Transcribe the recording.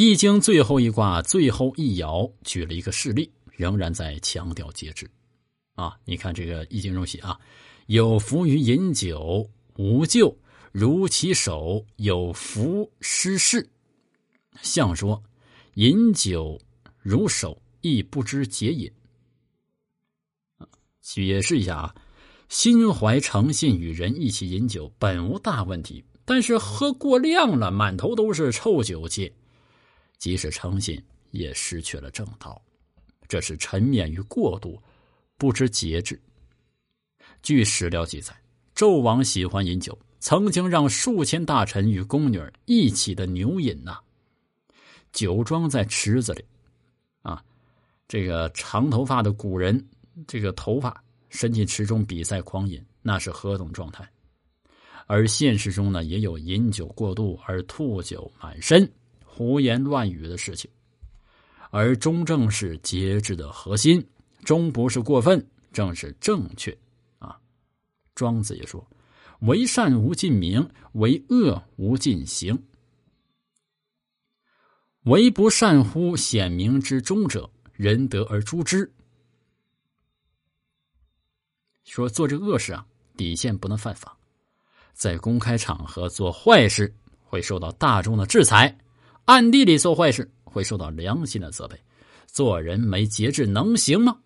易经》最后一卦最后一爻举了一个事例，仍然在强调节制。啊，你看这个《易经》中写啊，有福于饮酒，无咎；如其手，有福失事。象说饮酒如手，亦不知节也。解释一下啊，心怀诚信与人一起饮酒本无大问题，但是喝过量了，满头都是臭酒气，即使诚信也失去了正道，这是沉湎于过度。不知节制。据史料记载，纣王喜欢饮酒，曾经让数千大臣与宫女一起的牛饮呐。酒装在池子里，啊，这个长头发的古人，这个头发伸进池中比赛狂饮，那是何等状态？而现实中呢，也有饮酒过度而吐酒满身、胡言乱语的事情。而中正是节制的核心。终不是过分，正是正确，啊！庄子也说：“为善无尽名，为恶无尽行。为不善乎显明之中者，仁德而诛之。”说做这恶事啊，底线不能犯法，在公开场合做坏事会受到大众的制裁，暗地里做坏事会受到良心的责备。做人没节制能行吗？